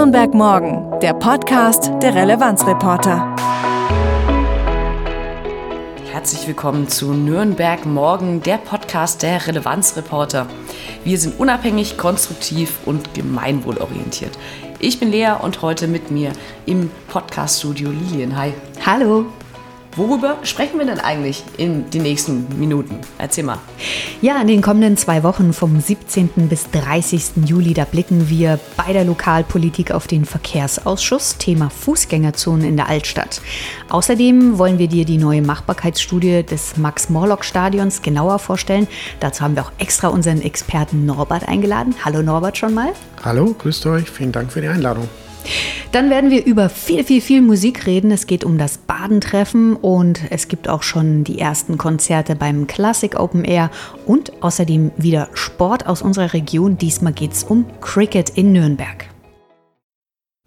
Nürnberg Morgen, der Podcast der Relevanzreporter. Herzlich willkommen zu Nürnberg Morgen, der Podcast der Relevanzreporter. Wir sind unabhängig, konstruktiv und gemeinwohlorientiert. Ich bin Lea und heute mit mir im Podcaststudio Lilien. Hi. Hallo. Worüber sprechen wir denn eigentlich in den nächsten Minuten? Erzähl mal. Ja, in den kommenden zwei Wochen vom 17. bis 30. Juli, da blicken wir bei der Lokalpolitik auf den Verkehrsausschuss, Thema Fußgängerzonen in der Altstadt. Außerdem wollen wir dir die neue Machbarkeitsstudie des Max-Morlock-Stadions genauer vorstellen. Dazu haben wir auch extra unseren Experten Norbert eingeladen. Hallo Norbert schon mal. Hallo, grüßt euch, vielen Dank für die Einladung. Dann werden wir über viel, viel, viel Musik reden. Es geht um das Badentreffen und es gibt auch schon die ersten Konzerte beim Classic Open Air und außerdem wieder Sport aus unserer Region. Diesmal geht es um Cricket in Nürnberg.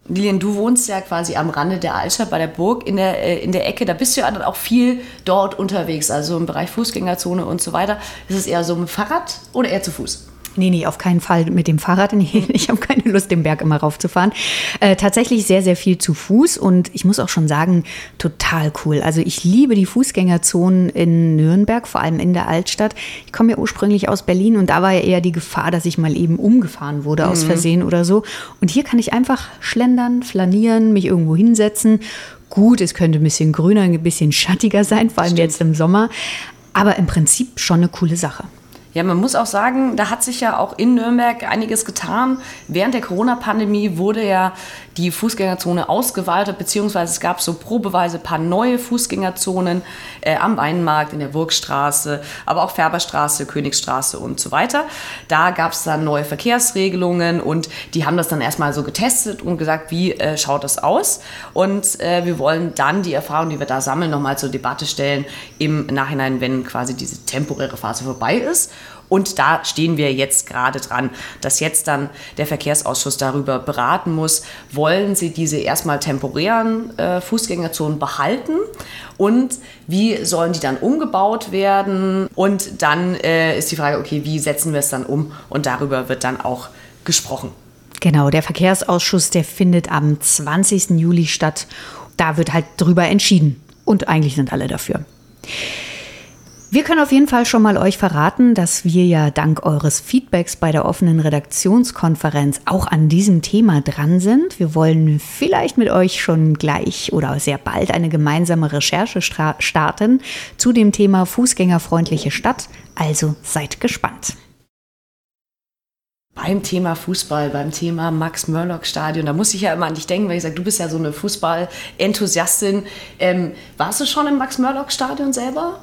Lilian, du wohnst ja quasi am Rande der Altstadt bei der Burg in der, äh, in der Ecke. Da bist du ja dann auch viel dort unterwegs, also im Bereich Fußgängerzone und so weiter. Ist es eher so mit Fahrrad oder eher zu Fuß? Nee, nee, auf keinen Fall mit dem Fahrrad. Nee, ich habe keine Lust, den Berg immer raufzufahren. Äh, tatsächlich sehr, sehr viel zu Fuß und ich muss auch schon sagen, total cool. Also ich liebe die Fußgängerzonen in Nürnberg, vor allem in der Altstadt. Ich komme ja ursprünglich aus Berlin und da war ja eher die Gefahr, dass ich mal eben umgefahren wurde aus mhm. Versehen oder so. Und hier kann ich einfach schlendern, flanieren, mich irgendwo hinsetzen. Gut, es könnte ein bisschen grüner, ein bisschen schattiger sein, vor allem Stimmt. jetzt im Sommer. Aber im Prinzip schon eine coole Sache. Ja, man muss auch sagen, da hat sich ja auch in Nürnberg einiges getan. Während der Corona-Pandemie wurde ja die Fußgängerzone ausgeweitet, beziehungsweise es gab so probeweise ein paar neue Fußgängerzonen äh, am Weinmarkt, in der Burgstraße, aber auch Färberstraße, Königsstraße und so weiter. Da gab es dann neue Verkehrsregelungen und die haben das dann erstmal so getestet und gesagt, wie äh, schaut das aus? Und äh, wir wollen dann die Erfahrung, die wir da sammeln, nochmal zur Debatte stellen im Nachhinein, wenn quasi diese temporäre Phase vorbei ist. Und da stehen wir jetzt gerade dran, dass jetzt dann der Verkehrsausschuss darüber beraten muss, wollen sie diese erstmal temporären äh, Fußgängerzonen behalten und wie sollen die dann umgebaut werden? Und dann äh, ist die Frage, okay, wie setzen wir es dann um? Und darüber wird dann auch gesprochen. Genau, der Verkehrsausschuss, der findet am 20. Juli statt. Da wird halt drüber entschieden. Und eigentlich sind alle dafür. Wir können auf jeden Fall schon mal euch verraten, dass wir ja dank eures Feedbacks bei der offenen Redaktionskonferenz auch an diesem Thema dran sind. Wir wollen vielleicht mit euch schon gleich oder sehr bald eine gemeinsame Recherche starten zu dem Thema Fußgängerfreundliche Stadt. Also seid gespannt beim Thema Fußball, beim Thema Max-Murlock-Stadion, da muss ich ja immer an dich denken, weil ich sage, du bist ja so eine Fußball-Enthusiastin. Ähm, warst du schon im Max-Murlock-Stadion selber?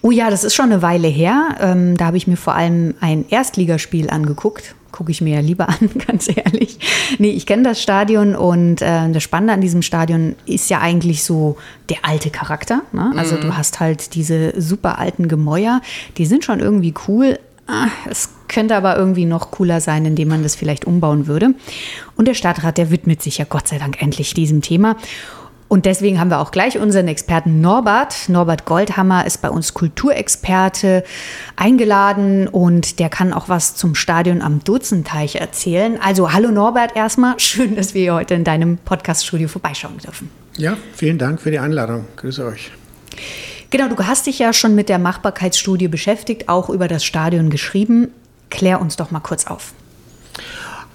Oh ja, das ist schon eine Weile her. Ähm, da habe ich mir vor allem ein Erstligaspiel angeguckt. Gucke ich mir ja lieber an, ganz ehrlich. Nee, ich kenne das Stadion und äh, das Spannende an diesem Stadion ist ja eigentlich so der alte Charakter. Ne? Also mhm. du hast halt diese super alten Gemäuer, die sind schon irgendwie cool, Ah, es könnte aber irgendwie noch cooler sein, indem man das vielleicht umbauen würde. Und der Stadtrat, der widmet sich ja Gott sei Dank endlich diesem Thema. Und deswegen haben wir auch gleich unseren Experten Norbert. Norbert Goldhammer ist bei uns Kulturexperte eingeladen und der kann auch was zum Stadion am Dutzenteich erzählen. Also hallo Norbert erstmal. Schön, dass wir heute in deinem Podcaststudio vorbeischauen dürfen. Ja, vielen Dank für die Einladung. Grüße euch. Genau, du hast dich ja schon mit der Machbarkeitsstudie beschäftigt, auch über das Stadion geschrieben. Klär uns doch mal kurz auf.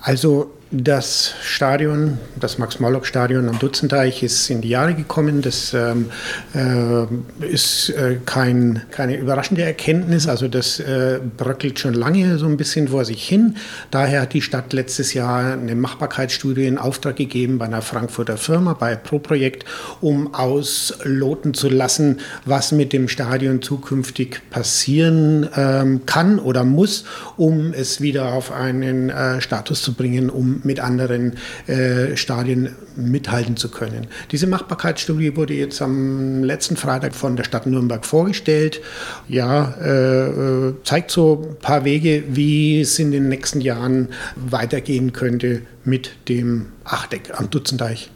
Also das Stadion, das Max-Morlock-Stadion am Dutzenteich ist in die Jahre gekommen. Das ähm, äh, ist äh, kein, keine überraschende Erkenntnis. Also das äh, bröckelt schon lange so ein bisschen vor sich hin. Daher hat die Stadt letztes Jahr eine Machbarkeitsstudie in Auftrag gegeben bei einer Frankfurter Firma, bei Pro-Projekt, um ausloten zu lassen, was mit dem Stadion zukünftig passieren ähm, kann oder muss, um es wieder auf einen äh, Status zu bringen, um mit anderen äh, Stadien mithalten zu können. Diese Machbarkeitsstudie wurde jetzt am letzten Freitag von der Stadt Nürnberg vorgestellt. Ja, äh, zeigt so ein paar Wege, wie es in den nächsten Jahren weitergehen könnte mit dem Achteck am Dutzendeich.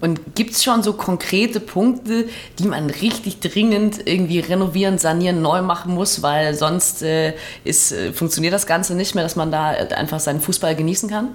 Und gibt es schon so konkrete Punkte, die man richtig dringend irgendwie renovieren, sanieren, neu machen muss, weil sonst äh, ist, äh, funktioniert das Ganze nicht mehr, dass man da einfach seinen Fußball genießen kann?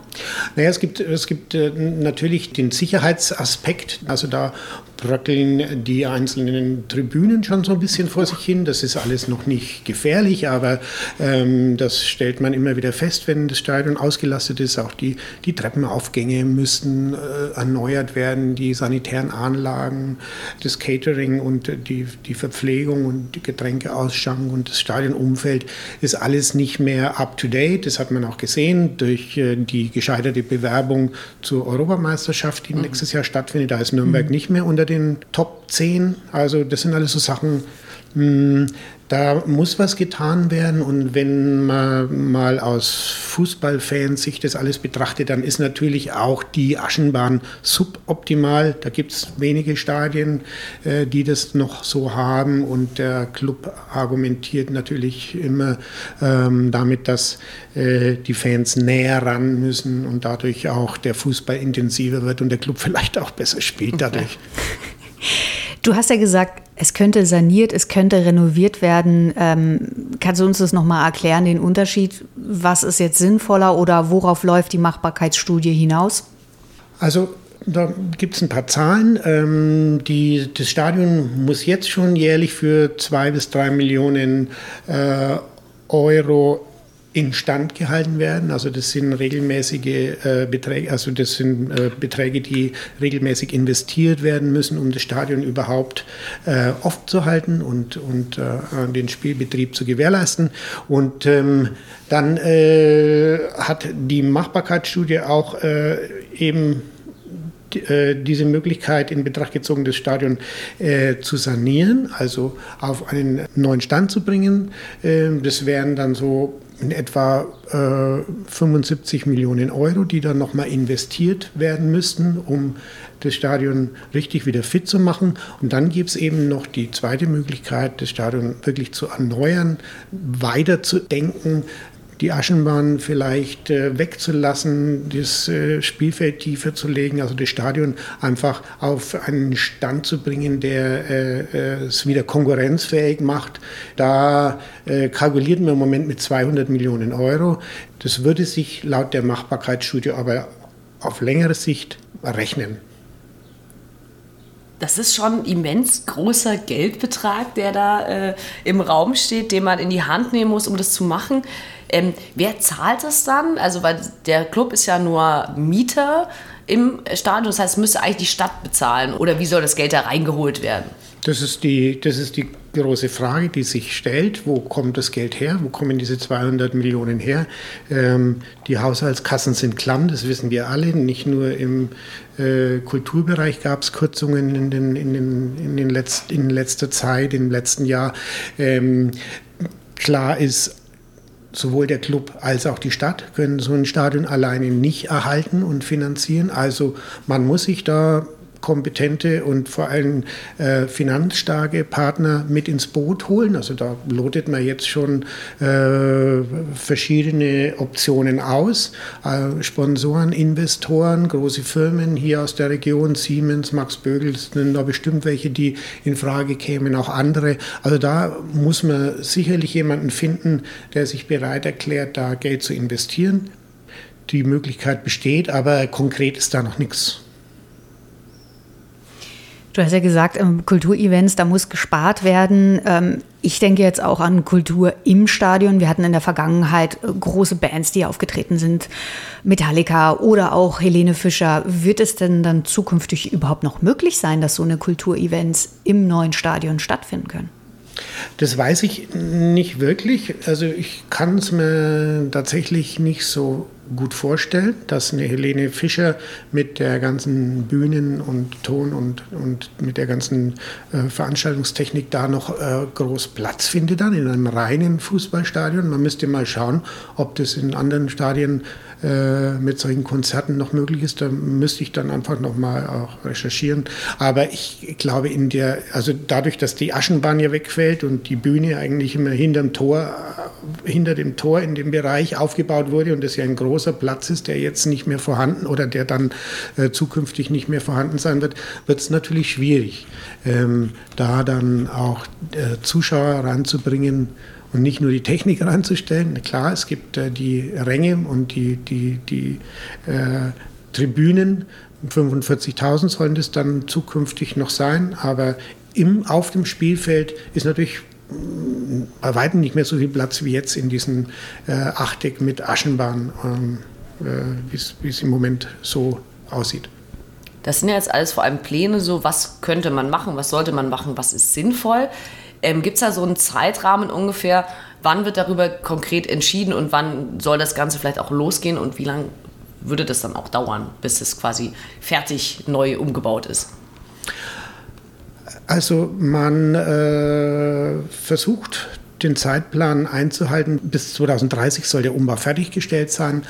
Naja, es gibt, es gibt äh, natürlich den Sicherheitsaspekt. Also da bröckeln die einzelnen Tribünen schon so ein bisschen vor sich hin. Das ist alles noch nicht gefährlich, aber ähm, das stellt man immer wieder fest, wenn das Stadion ausgelastet ist. Auch die, die Treppenaufgänge müssten äh, erneuert werden, die sanitären Anlagen, das Catering und die, die Verpflegung und die Getränkeausschank und das Stadionumfeld ist alles nicht mehr up-to-date. Das hat man auch gesehen durch äh, die gescheiterte Bewerbung zur Europameisterschaft, die mhm. nächstes Jahr stattfindet. Da ist Nürnberg mhm. nicht mehr unter den Top 10. Also das sind alles so Sachen, da muss was getan werden und wenn man mal aus Fußballfans sich das alles betrachtet, dann ist natürlich auch die Aschenbahn suboptimal. Da gibt es wenige Stadien, äh, die das noch so haben und der Club argumentiert natürlich immer ähm, damit, dass äh, die Fans näher ran müssen und dadurch auch der Fußball intensiver wird und der Club vielleicht auch besser spielt dadurch. Du hast ja gesagt, es könnte saniert, es könnte renoviert werden. Ähm, kannst du uns das nochmal erklären, den Unterschied? Was ist jetzt sinnvoller oder worauf läuft die Machbarkeitsstudie hinaus? Also da gibt es ein paar Zahlen. Ähm, die, das Stadion muss jetzt schon jährlich für zwei bis drei Millionen äh, Euro instand gehalten werden. Also das sind regelmäßige äh, Beträge, also das sind äh, Beträge, die regelmäßig investiert werden müssen, um das Stadion überhaupt äh, offen zu halten und, und äh, den Spielbetrieb zu gewährleisten. Und ähm, dann äh, hat die Machbarkeitsstudie auch äh, eben diese Möglichkeit in Betracht gezogen, das Stadion äh, zu sanieren, also auf einen neuen Stand zu bringen. Äh, das wären dann so in etwa äh, 75 Millionen Euro, die dann nochmal investiert werden müssten, um das Stadion richtig wieder fit zu machen. Und dann gibt es eben noch die zweite Möglichkeit, das Stadion wirklich zu erneuern, weiterzudenken, die Aschenbahn vielleicht äh, wegzulassen, das äh, Spielfeld tiefer zu legen, also das Stadion einfach auf einen Stand zu bringen, der äh, äh es wieder konkurrenzfähig macht. Da äh, kalkuliert man im Moment mit 200 Millionen Euro. Das würde sich laut der Machbarkeitsstudie aber auf längere Sicht rechnen. Das ist schon ein immens großer Geldbetrag, der da äh, im Raum steht, den man in die Hand nehmen muss, um das zu machen. Ähm, wer zahlt das dann? Also, weil der Club ist ja nur Mieter im Stadion, das heißt, müsste eigentlich die Stadt bezahlen oder wie soll das Geld da reingeholt werden? Das ist die, das ist die große Frage, die sich stellt. Wo kommt das Geld her? Wo kommen diese 200 Millionen her? Ähm, die Haushaltskassen sind klamm, das wissen wir alle. Nicht nur im äh, Kulturbereich gab es Kürzungen in, den, in, den, in, den letzt, in letzter Zeit, im letzten Jahr. Ähm, klar ist, sowohl der Club als auch die Stadt können so ein Stadion alleine nicht erhalten und finanzieren. Also man muss sich da kompetente und vor allem äh, finanzstarke Partner mit ins Boot holen. Also da lotet man jetzt schon äh, verschiedene Optionen aus. Äh, Sponsoren, Investoren, große Firmen hier aus der Region, Siemens, Max Bögel, sind da bestimmt welche, die in Frage kämen, auch andere. Also da muss man sicherlich jemanden finden, der sich bereit erklärt, da Geld zu investieren. Die Möglichkeit besteht, aber konkret ist da noch nichts. Du hast ja gesagt, Kulturevents, da muss gespart werden. Ähm, ich denke jetzt auch an Kultur im Stadion. Wir hatten in der Vergangenheit äh, große Bands, die aufgetreten sind. Metallica oder auch Helene Fischer. Wird es denn dann zukünftig überhaupt noch möglich sein, dass so eine Kulturevents im neuen Stadion stattfinden können? Das weiß ich nicht wirklich. Also ich kann es mir tatsächlich nicht so gut vorstellen, dass eine Helene Fischer mit der ganzen Bühnen- und Ton- und, und mit der ganzen äh, Veranstaltungstechnik da noch äh, groß Platz findet dann in einem reinen Fußballstadion. Man müsste mal schauen, ob das in anderen Stadien äh, mit solchen Konzerten noch möglich ist. Da müsste ich dann einfach noch mal auch recherchieren. Aber ich glaube in der, also dadurch, dass die Aschenbahn ja wegfällt und die Bühne eigentlich immer hinterm Tor hinter dem Tor in dem Bereich aufgebaut wurde und das ja ein großer Platz ist, der jetzt nicht mehr vorhanden oder der dann äh, zukünftig nicht mehr vorhanden sein wird, wird es natürlich schwierig, ähm, da dann auch äh, Zuschauer ranzubringen und nicht nur die Technik ranzustellen. Klar, es gibt äh, die Ränge und die, die, die äh, Tribünen. 45.000 sollen das dann zukünftig noch sein, aber im, auf dem Spielfeld ist natürlich mm, bei weitem nicht mehr so viel Platz wie jetzt in diesem äh, Achteck mit Aschenbahn, ähm, äh, wie es im Moment so aussieht. Das sind ja jetzt alles vor allem Pläne, so was könnte man machen, was sollte man machen, was ist sinnvoll. Ähm, Gibt es da so einen Zeitrahmen ungefähr, wann wird darüber konkret entschieden und wann soll das Ganze vielleicht auch losgehen und wie lange würde das dann auch dauern, bis es quasi fertig neu umgebaut ist? Also man äh, versucht den Zeitplan einzuhalten. Bis 2030 soll der Umbau fertiggestellt sein.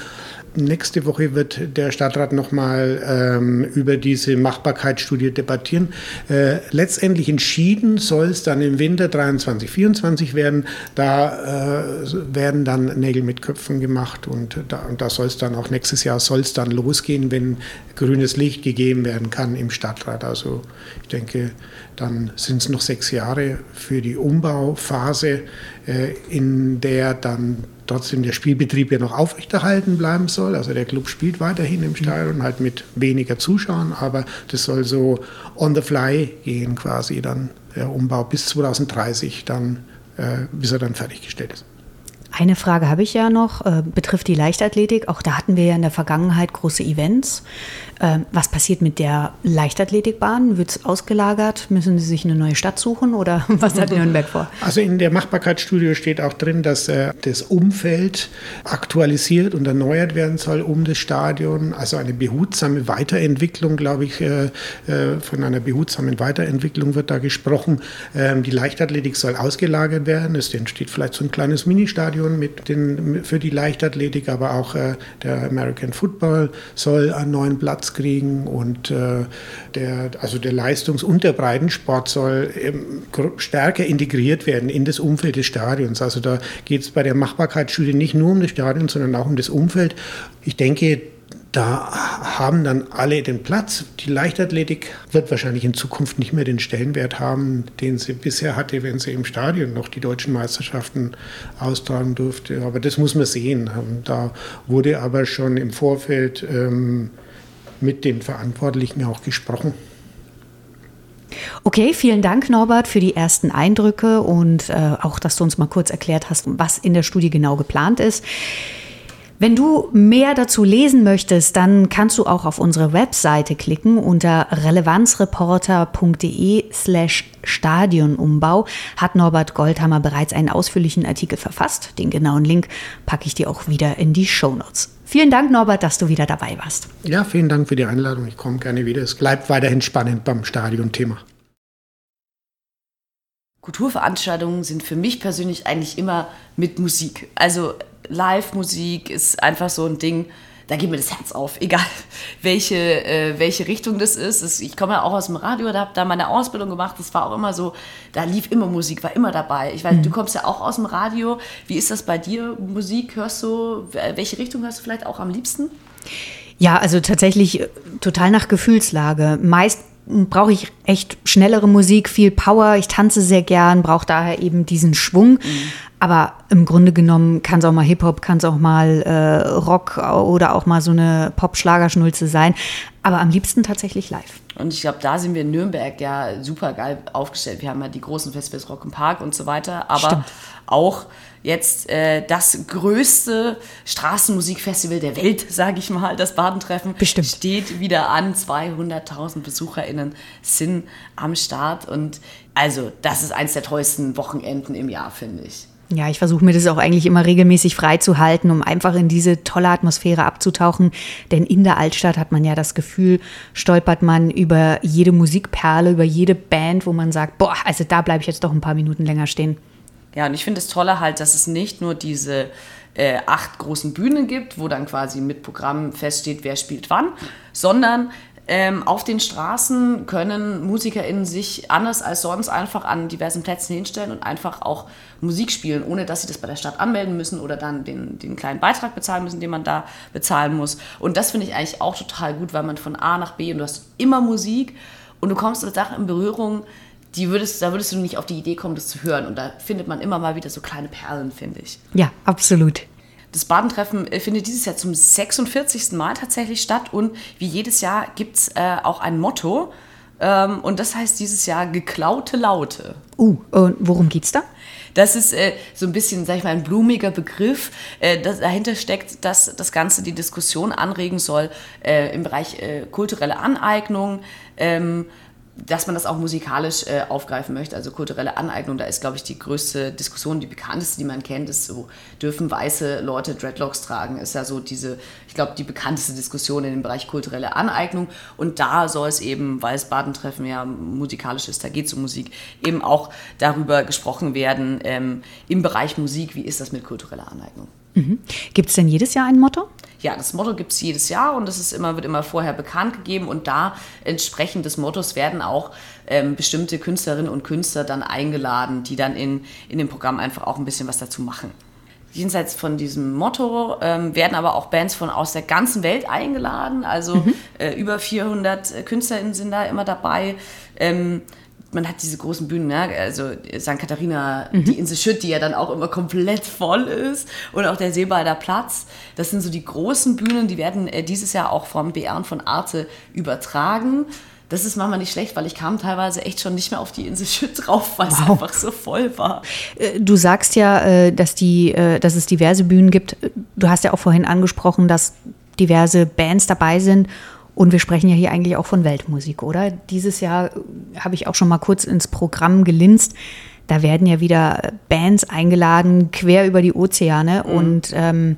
Nächste Woche wird der Stadtrat nochmal ähm, über diese Machbarkeitsstudie debattieren. Äh, letztendlich entschieden soll es dann im Winter 23, 24 werden. Da äh, werden dann Nägel mit Köpfen gemacht und da, da soll es dann auch nächstes Jahr soll es dann losgehen, wenn grünes Licht gegeben werden kann im Stadtrat. Also ich denke, dann sind es noch sechs Jahre für die Umbauphase, äh, in der dann trotzdem der Spielbetrieb ja noch aufrechterhalten bleiben soll. Also der Club spielt weiterhin im Stadion, halt mit weniger Zuschauern, aber das soll so on the fly gehen quasi dann der Umbau bis 2030 dann, äh, bis er dann fertiggestellt ist. Eine Frage habe ich ja noch, äh, betrifft die Leichtathletik. Auch da hatten wir ja in der Vergangenheit große Events. Ähm, was passiert mit der Leichtathletikbahn? Wird es ausgelagert? Müssen Sie sich eine neue Stadt suchen oder was hat Nürnberg vor? Also in der Machbarkeitsstudie steht auch drin, dass äh, das Umfeld aktualisiert und erneuert werden soll um das Stadion. Also eine behutsame Weiterentwicklung, glaube ich, äh, äh, von einer behutsamen Weiterentwicklung wird da gesprochen. Ähm, die Leichtathletik soll ausgelagert werden. Es entsteht vielleicht so ein kleines Ministadion mit den, für die Leichtathletik, aber auch äh, der American Football soll einen neuen Platz kriegen und äh, der, also der Leistungs- und der Breitensport soll stärker integriert werden in das Umfeld des Stadions. Also da geht es bei der Machbarkeitsstudie nicht nur um das Stadion, sondern auch um das Umfeld. Ich denke, da haben dann alle den Platz. Die Leichtathletik wird wahrscheinlich in Zukunft nicht mehr den Stellenwert haben, den sie bisher hatte, wenn sie im Stadion noch die deutschen Meisterschaften austragen durfte. Aber das muss man sehen. Da wurde aber schon im Vorfeld ähm, mit den Verantwortlichen auch gesprochen. Okay, vielen Dank, Norbert, für die ersten Eindrücke und äh, auch, dass du uns mal kurz erklärt hast, was in der Studie genau geplant ist. Wenn du mehr dazu lesen möchtest, dann kannst du auch auf unsere Webseite klicken unter relevanzreporter.de slash Stadionumbau hat Norbert Goldhammer bereits einen ausführlichen Artikel verfasst. Den genauen Link packe ich dir auch wieder in die Show Notes. Vielen Dank, Norbert, dass du wieder dabei warst. Ja, vielen Dank für die Einladung. Ich komme gerne wieder. Es bleibt weiterhin spannend beim Stadionthema. Kulturveranstaltungen sind für mich persönlich eigentlich immer mit Musik. Also Live-Musik ist einfach so ein Ding, da geht mir das Herz auf, egal welche, äh, welche Richtung das ist. Ich komme ja auch aus dem Radio, da habe da meine Ausbildung gemacht. Das war auch immer so, da lief immer Musik, war immer dabei. Ich weiß, mhm. du kommst ja auch aus dem Radio. Wie ist das bei dir? Musik hörst du, welche Richtung hörst du vielleicht auch am liebsten? Ja, also tatsächlich äh, total nach Gefühlslage. Meist brauche ich echt schnellere Musik, viel Power. Ich tanze sehr gern, brauche daher eben diesen Schwung. Mhm. Aber im Grunde genommen kann es auch mal Hip-Hop, kann es auch mal äh, Rock oder auch mal so eine Pop-Schlagerschnulze sein. Aber am liebsten tatsächlich live. Und ich glaube, da sind wir in Nürnberg ja super geil aufgestellt. Wir haben ja die großen Festivals Rock im Park und so weiter. Aber Stimmt. auch jetzt äh, das größte Straßenmusikfestival der Welt, sage ich mal, das Badentreffen, Bestimmt. steht wieder an. 200.000 BesucherInnen sind am Start. Und also, das ist eins der tollsten Wochenenden im Jahr, finde ich. Ja, ich versuche mir das auch eigentlich immer regelmäßig freizuhalten, um einfach in diese tolle Atmosphäre abzutauchen. Denn in der Altstadt hat man ja das Gefühl, stolpert man über jede Musikperle, über jede Band, wo man sagt, boah, also da bleibe ich jetzt doch ein paar Minuten länger stehen. Ja, und ich finde es toller halt, dass es nicht nur diese äh, acht großen Bühnen gibt, wo dann quasi mit Programm feststeht, wer spielt wann, sondern Ähm, auf den Straßen können MusikerInnen sich anders als sonst einfach an diversen Plätzen hinstellen und einfach auch Musik spielen, ohne dass sie das bei der Stadt anmelden müssen oder dann den, den kleinen Beitrag bezahlen müssen, den man da bezahlen muss. Und das finde ich eigentlich auch total gut, weil man von A nach B und du hast immer Musik und du kommst mit Sachen in Berührung, die würdest, da würdest du nicht auf die Idee kommen, das zu hören. Und da findet man immer mal wieder so kleine Perlen, finde ich. Ja, absolut. Das Badentreffen äh, findet dieses Jahr zum 46. Mal tatsächlich statt und wie jedes Jahr gibt es äh, auch ein Motto. Ähm, und das heißt dieses Jahr geklaute Laute. Uh, und worum geht's da? Das ist äh, so ein bisschen, sag ich mal, ein blumiger Begriff. Äh, das, dahinter steckt, dass das Ganze die Diskussion anregen soll äh, im Bereich äh, kulturelle Aneignung. Ähm, dass man das auch musikalisch äh, aufgreifen möchte, also kulturelle Aneignung, da ist, glaube ich, die größte Diskussion, die bekannteste, die man kennt, ist so, dürfen weiße Leute Dreadlocks tragen, ist ja so diese, ich glaube, die bekannteste Diskussion in dem Bereich kulturelle Aneignung und da soll es eben, weil es Badentreffen ja musikalisch ist, da geht es um Musik, eben auch darüber gesprochen werden, ähm, im Bereich Musik, wie ist das mit kultureller Aneignung. Mhm. Gibt es denn jedes Jahr ein Motto? Ja, das Motto gibt es jedes Jahr und das ist immer, wird immer vorher bekannt gegeben und da entsprechend des Mottos werden auch ähm, bestimmte Künstlerinnen und Künstler dann eingeladen, die dann in, in dem Programm einfach auch ein bisschen was dazu machen. Jenseits von diesem Motto ähm, werden aber auch Bands von aus der ganzen Welt eingeladen. Also mhm. äh, über 400 KünstlerInnen sind da immer dabei. Ähm, man hat diese großen Bühnen, ne? also St. Katharina, mhm. die Insel Schütt, die ja dann auch immer komplett voll ist und auch der Seebalder Platz. Das sind so die großen Bühnen, die werden äh, dieses Jahr auch vom BR und von Arte übertragen. Das ist manchmal nicht schlecht, weil ich kam teilweise echt schon nicht mehr auf die Insel Schütt drauf, weil wow. es einfach so voll war. Äh, du sagst ja, äh, dass, die, dass es diverse Bühnen gibt. Du hast ja auch vorhin angesprochen, dass diverse Bands dabei sind und wir sprechen ja hier eigentlich auch von Weltmusik, oder? Dieses Jahr äh, habe ich auch schon mal kurz ins Programm gelinst. Da werden ja wieder Bands eingeladen, quer über die Ozeane. Mhm. Und ähm,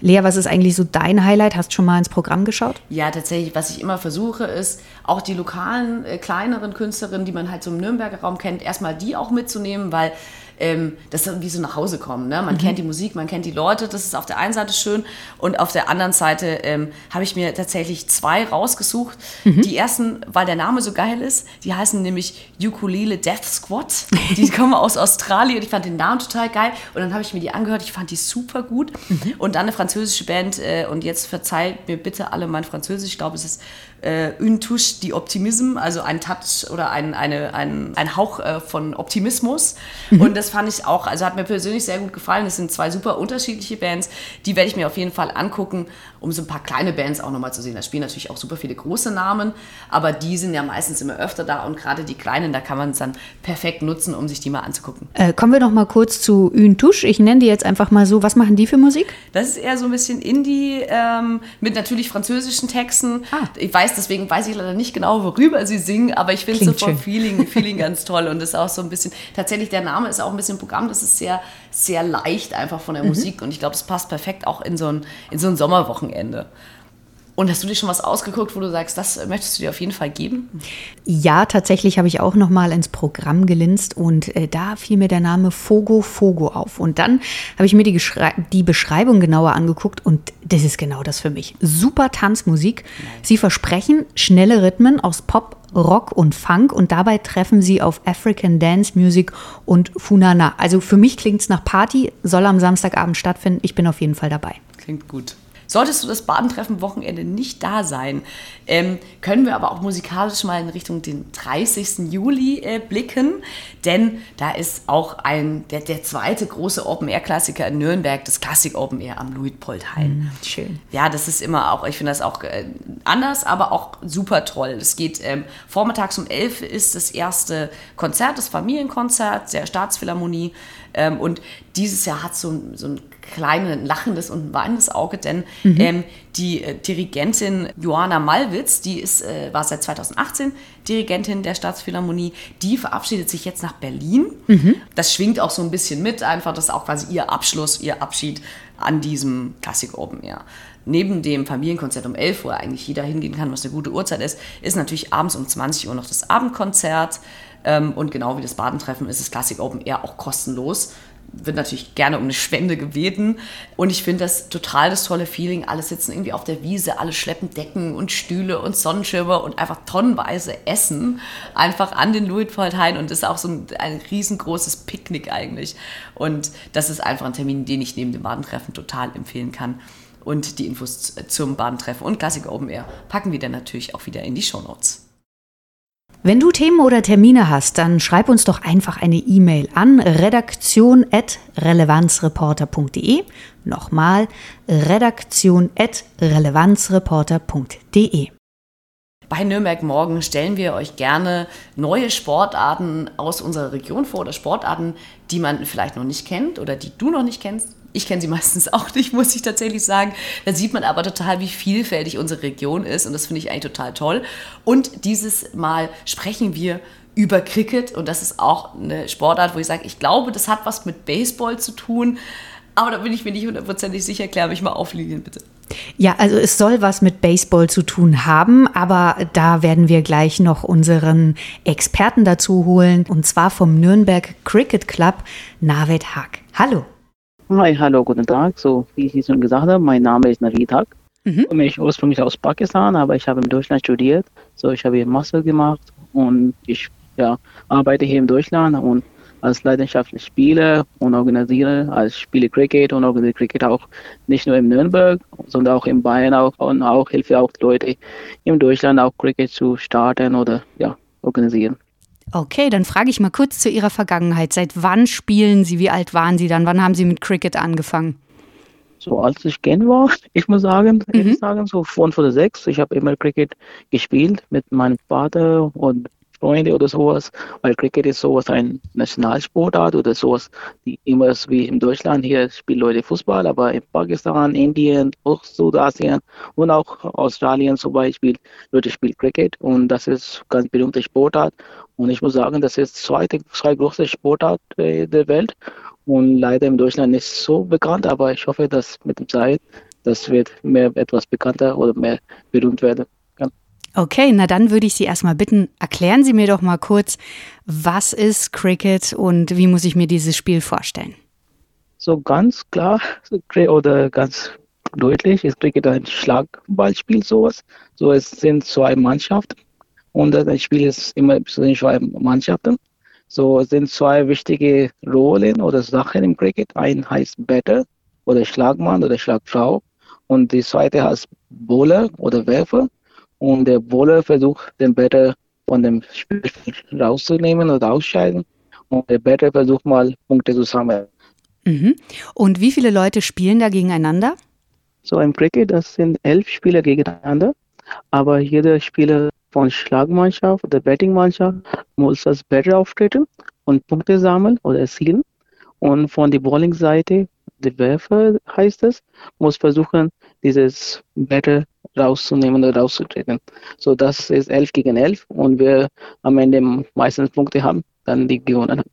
Lea, was ist eigentlich so dein Highlight? Hast du schon mal ins Programm geschaut? Ja, tatsächlich. Was ich immer versuche, ist auch die lokalen, äh, kleineren Künstlerinnen, die man halt so im Nürnberger Raum kennt, erstmal die auch mitzunehmen, weil ähm, das ist wie so nach Hause kommen. Ne? Man mhm. kennt die Musik, man kennt die Leute, das ist auf der einen Seite schön und auf der anderen Seite ähm, habe ich mir tatsächlich zwei rausgesucht. Mhm. Die ersten, weil der Name so geil ist, die heißen nämlich Ukulele Death Squad. Die kommen aus Australien und ich fand den Namen total geil und dann habe ich mir die angehört, ich fand die super gut. Mhm. Und dann eine französische Band äh, und jetzt verzeiht mir bitte alle mein Französisch, ich glaube es ist äh, une touche die Optimism, also ein Touch oder ein, eine, ein, ein Hauch äh, von Optimismus. Mhm. Und das fand ich auch, also hat mir persönlich sehr gut gefallen. Es sind zwei super unterschiedliche Bands, die werde ich mir auf jeden Fall angucken, um so ein paar kleine Bands auch nochmal zu sehen. Da spielen natürlich auch super viele große Namen, aber die sind ja meistens immer öfter da und gerade die kleinen, da kann man es dann perfekt nutzen, um sich die mal anzugucken. Äh, kommen wir noch mal kurz zu Une Touche. Ich nenne die jetzt einfach mal so. Was machen die für Musik? Das ist eher so ein bisschen Indie ähm, mit natürlich französischen Texten. Ah. Ich weiß deswegen weiß ich leider nicht genau, worüber sie singen, aber ich finde so vom Feeling, Feeling ganz toll und ist auch so ein bisschen, tatsächlich der Name ist auch ein bisschen Programm, das ist sehr, sehr leicht einfach von der mhm. Musik und ich glaube, es passt perfekt auch in so ein, in so ein Sommerwochenende. Und hast du dir schon was ausgeguckt, wo du sagst, das möchtest du dir auf jeden Fall geben? Ja, tatsächlich habe ich auch noch mal ins Programm gelinst und äh, da fiel mir der Name Fogo Fogo auf. Und dann habe ich mir die, die, Beschreibung genauer angeguckt und das ist genau das für mich. Super Tanzmusik. Sie versprechen schnelle Rhythmen aus Pop, Rock und Funk und dabei treffen sie auf African Dance Music und Funana. Also für mich klingt es nach Party, soll am Samstagabend stattfinden. Ich bin auf jeden Fall dabei. Klingt gut. Solltest du das Badentreffen-Wochenende nicht da sein, ähm, können wir aber auch musikalisch mal in Richtung den 30. Juli äh, blicken, denn da ist auch ein, der, der zweite große Open-Air-Klassiker in Nürnberg, das Klassik Open Air am Luitpoldhain. Mhm, schön. Ja, das ist immer auch, ich finde das auch äh, anders, aber auch super toll. Es geht ähm, vormittags um 11 ist das erste Konzert, das Familienkonzert der Staatsphilharmonie. Ähm, und dieses Jahr hat so, so ein kleines lachendes und ein weinendes Auge, denn mhm. ähm, die äh, Dirigentin Johanna Malwitz, die ist, äh, war seit 2018 Dirigentin der Staatsphilharmonie, die verabschiedet sich jetzt nach Berlin. Mhm. Das schwingt auch so ein bisschen mit, einfach das ist auch quasi ihr Abschluss, ihr Abschied an diesem Klassik Open Air. Neben dem Familienkonzert um 11 Uhr eigentlich jeder hingehen kann, was eine gute Uhrzeit ist, ist natürlich abends um 20 Uhr noch das Abendkonzert. Ähm, und genau wie das Badentreffen ist das Classic Open Air auch kostenlos wird natürlich gerne um eine Spende gebeten. Und ich finde das total das tolle Feeling. Alle sitzen irgendwie auf der Wiese, alle schleppen Decken und Stühle und Sonnenschirme und einfach tonnenweise Essen einfach an den Luitpoldhain. Und das ist auch so ein, ein riesengroßes Picknick eigentlich. Und das ist einfach ein Termin, den ich neben dem Badentreffen total empfehlen kann. Und die Infos zum Badentreffen und Klassik Open Air packen wir dann natürlich auch wieder in die Show Notes. Wenn du Themen oder Termine hast, dann schreib uns doch einfach eine E-Mail an redaktion.relevanzreporter.de. Nochmal redaktion.relevanzreporter.de. Bei Nürnberg Morgen stellen wir euch gerne neue Sportarten aus unserer Region vor oder Sportarten, die man vielleicht noch nicht kennt oder die du noch nicht kennst. Ich kenne sie meistens auch nicht, muss ich tatsächlich sagen. Da sieht man aber total, wie vielfältig unsere Region ist und das finde ich eigentlich total toll. Und dieses Mal sprechen wir über Cricket und das ist auch eine Sportart, wo ich sage, ich glaube, das hat was mit Baseball zu tun. Aber da bin ich mir nicht hundertprozentig sicher. Klär mich mal auf, Lilian, bitte. Ja, also es soll was mit Baseball zu tun haben, aber da werden wir gleich noch unseren Experten dazu holen, und zwar vom Nürnberg Cricket Club, Navid Haag. Hallo. Hi, hallo, guten Tag. So, wie ich schon gesagt habe, mein Name ist Navid Haq. Mhm. Ich komme ursprünglich aus Pakistan, aber ich habe in Deutschland studiert. So, ich habe hier Master gemacht und ich ja, arbeite hier in Deutschland und als leidenschaftlicher Spieler und organisiere als Spiele Cricket und organisiere Cricket auch nicht nur in Nürnberg, sondern auch in Bayern auch und auch helfe auch Leute in Deutschland auch Cricket zu starten oder ja, organisieren. Okay, dann frage ich mal kurz zu Ihrer Vergangenheit. Seit wann spielen Sie? Wie alt waren Sie dann? Wann haben Sie mit Cricket angefangen? So als ich Kind war, ich muss sagen, mhm. ich sagen so fünf oder sechs. Ich habe immer Cricket gespielt mit meinem Vater und Freunde oder sowas, weil Cricket ist sowas ein Nationalsportart oder sowas, die immer wie in Deutschland hier spielen Leute Fußball, aber in Pakistan, Indien, auch Südasien und auch Australien zum Beispiel Leute spielen Cricket und das ist ganz berühmte Sportart und ich muss sagen, das ist zweite, zwei große Sportart äh, der Welt und leider in Deutschland nicht so bekannt, aber ich hoffe, dass mit der Zeit das wird mehr etwas bekannter oder mehr berühmt werden. Okay, na dann würde ich Sie erstmal bitten, erklären Sie mir doch mal kurz, was ist Cricket und wie muss ich mir dieses Spiel vorstellen? So ganz klar oder ganz deutlich ist Cricket ein Schlagballspiel sowas. So es sind zwei Mannschaften und das Spiel ist immer zwischen zwei Mannschaften. So sind zwei wichtige Rollen oder Sachen im Cricket. Ein heißt Batter oder Schlagmann oder Schlagfrau und die zweite heißt Bowler oder Werfer. Und der Bowler versucht, den Batter von dem Spiel rauszunehmen oder ausscheiden. Und der Batter versucht mal Punkte zu sammeln. Mhm. Und wie viele Leute spielen da gegeneinander? So im Cricket, das sind elf Spieler gegeneinander. Aber jeder Spieler von Schlagmannschaft oder Bettingmannschaft muss als Batter auftreten und Punkte sammeln oder erzielen. Und von der Bowling-Seite, der Werfer heißt es, muss versuchen, dieses Batter rauszunehmen oder rauszutreten. So, das ist 11 gegen 11 und wer am Ende meistens Punkte haben, dann die gewonnen haben.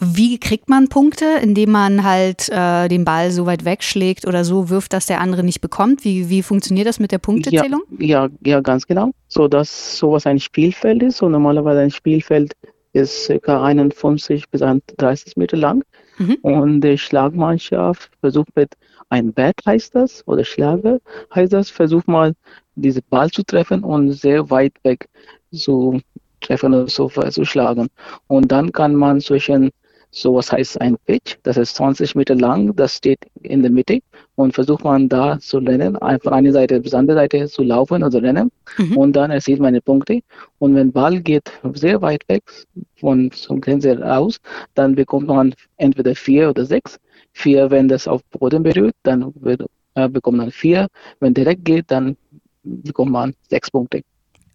Wie kriegt man Punkte, indem man halt äh, den Ball so weit wegschlägt oder so wirft, dass der andere nicht bekommt? Wie, wie funktioniert das mit der Punktezählung? Ja, ja, ja, ganz genau. So dass sowas ein Spielfeld ist. So normalerweise ein Spielfeld ist ca. 51 bis 30 Meter lang. Mhm. Und die Schlagmannschaft versucht mit einem Bat heißt das oder Schlager heißt das, versucht mal diese Ball zu treffen und sehr weit weg so treffen oder so zu schlagen. Und dann kann man zwischen so was heißt ein Pitch, das ist 20 Meter lang, das steht in der Mitte und versucht man da zu rennen, von einer Seite bis andere Seite zu laufen oder rennen mhm. und dann erzielt man die Punkte und wenn Ball geht sehr weit weg von zum Grenze raus, dann bekommt man entweder vier oder sechs. Vier, wenn das auf Boden berührt, dann wird, äh, bekommt man vier. Wenn direkt geht, dann bekommt man sechs Punkte.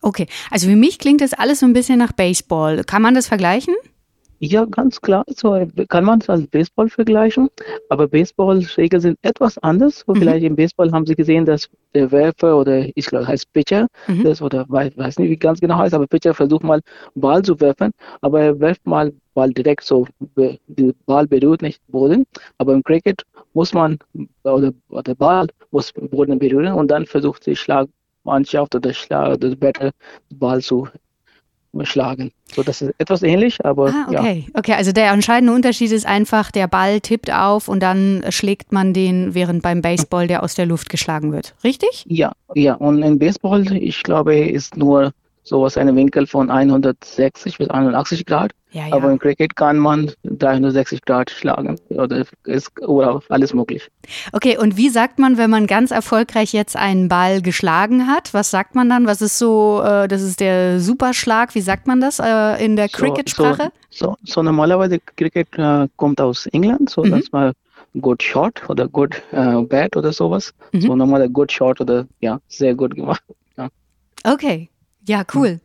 Okay, also für mich klingt das alles so ein bisschen nach Baseball. Kann man das vergleichen? Ja, ganz klar. So kann man es als Baseball vergleichen, aber Baseball-Regeln sind etwas anders. Mhm. Vielleicht im Baseball haben Sie gesehen, dass der Werfer oder ich glaube heißt Pitcher, mhm. das oder weiß, weiß nicht, wie ganz genau heißt, aber Pitcher versucht mal Ball zu werfen, aber er wirft mal Ball direkt so, der Ball berührt nicht Boden, aber im Cricket muss man oder, der Ball muss Boden berühren und dann versucht die Schlag Mannschaft oder Schlag oder Batter Ball zu schlagen. So, das ist etwas ähnlich, aber ah, okay. ja. Okay, also der entscheidende Unterschied ist einfach, der Ball tippt auf und dann schlägt man den, während beim Baseball der aus der Luft geschlagen wird. Richtig? Ja, ja. Und in Baseball, ich glaube, ist nur sowas einen Winkel von 160 bis 180 Grad. Ja, ja. Aber im Cricket kann man 360 Grad schlagen oder ist oder alles möglich. Okay, und wie sagt man, wenn man ganz erfolgreich jetzt einen Ball geschlagen hat? Was sagt man dann? Was ist so, äh, das ist der Superschlag, wie sagt man das äh, in der Cricket-Sprache? So, so, so, normalerweise Cricket äh, kommt aus England, so mhm. das war good shot oder good äh, bat oder sowas. Mhm. So normaler good shot oder ja, sehr gut gemacht. Ja. Okay, ja, cool.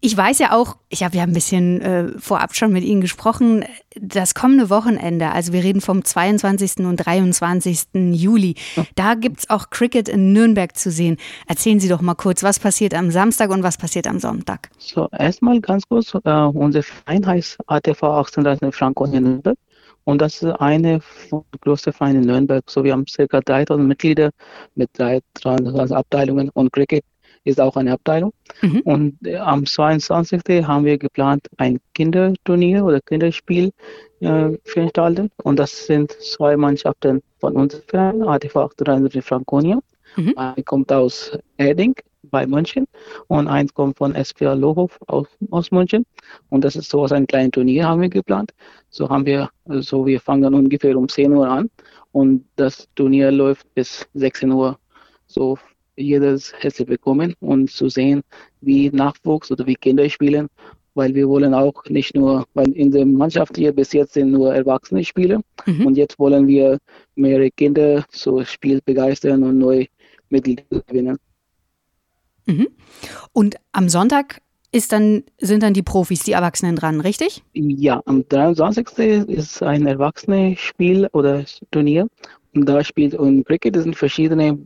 Ich weiß ja auch, ich habe ja ein bisschen äh, vorab schon mit Ihnen gesprochen, das kommende Wochenende, also wir reden vom 22. und 23. Juli, da gibt es auch Cricket in Nürnberg zu sehen. Erzählen Sie doch mal kurz, was passiert am Samstag und was passiert am Sonntag? So, erstmal ganz kurz, äh, unser Verein heißt ATV 1830 Franconia Nürnberg. Und das ist eine von den größten Vereinen in Nürnberg. So, wir haben circa 3000 Mitglieder mit drei, drei Abteilungen und Cricket ist auch eine Abteilung. Mhm. Und äh, am 22. haben wir geplant, ein Kinderturnier oder Kinderspiel äh, veranstalten. Und das sind zwei Mannschaften von unserem Verein, ATV 38 Franconia. Mhm. Eine kommt aus Erding bei München und eins kommt von SPA Lohof aus, aus München. Und das ist so ein kleines Turnier haben wir geplant. So haben wir, so also wir fangen ungefähr um 10 Uhr an und das Turnier läuft bis 16 Uhr. So jedes herzlich willkommen und zu sehen, wie Nachwuchs oder wie Kinder spielen, weil wir wollen auch nicht nur, weil in der Mannschaft hier bis jetzt sind nur Erwachsene Spieler mhm. und jetzt wollen wir mehrere Kinder so Spiel begeistern und neue Mitglieder gewinnen. Mhm. Und am Sonntag ist dann, sind dann die Profis, die Erwachsenen dran, richtig? Ja, am 23. ist ein Erwachsene-Spiel oder Turnier spielt und Cricket sind verschiedene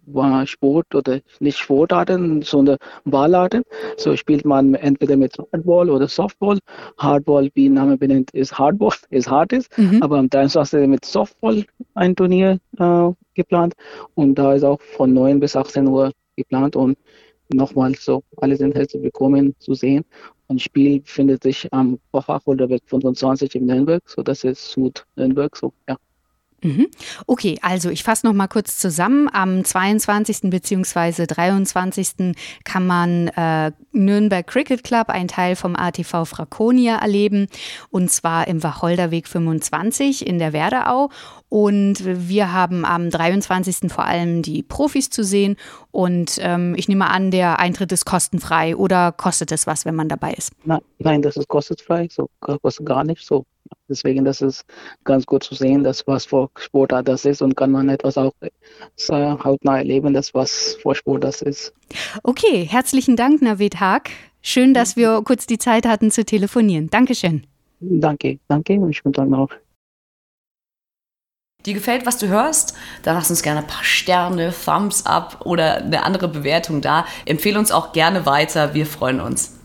Sport oder nicht Sportarten, sondern Ballarten. So spielt man entweder mit Hardball oder Softball. Hardball, wie Name benennt, ist Hardball, ist hart ist. Mhm. Aber am 23. mit Softball ein Turnier äh, geplant und da ist auch von 9 bis 18 Uhr geplant und nochmal so, alle sind herzlich willkommen zu sehen. Ein Spiel findet sich am Fachholderweg 25 in Nürnberg, so das ist Süd Nürnberg, so ja. Mhm. Okay, also ich fasse noch mal kurz zusammen. Am 22. bzw. 23. kann man äh, Nürnberg Cricket Club, ein Teil vom ATV Fraconia, erleben. Und zwar im Wacholderweg 25 in der Werderau. Und wir haben am 23. vor allem die Profis zu sehen. Und ähm, ich nehme an, der Eintritt ist kostenfrei oder kostet es was, wenn man dabei ist? Nein, nein das ist kostenfrei, so kostet gar nicht. So Deswegen, das ist ganz gut zu sehen, dass was für Sportart das ist und kann man etwas auch hautnah erleben, dass was für Sport das ist. Okay, herzlichen Dank, Navid Haag. Schön, dass wir kurz die Zeit hatten zu telefonieren. Dankeschön. Danke, danke und schönen Tag noch. Dir gefällt, was du hörst? Dann lass uns gerne ein paar Sterne, Thumbs up oder eine andere Bewertung da. Empfehle uns auch gerne weiter. Wir freuen uns.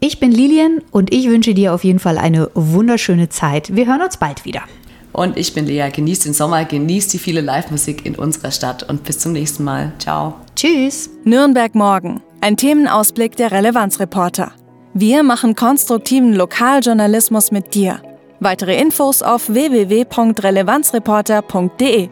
Ich bin Lilian und ich wünsche dir auf jeden Fall eine wunderschöne Zeit. Wir hören uns bald wieder. Und ich bin Lea. Genießt den Sommer, genießt die viele Live-Musik in unserer Stadt und bis zum nächsten Mal. Ciao. Tschüss. Nürnberg morgen. Ein Themenausblick der Relevanzreporter. Wir machen konstruktiven Lokaljournalismus mit dir. Weitere Infos auf www.relevanzreporter.de.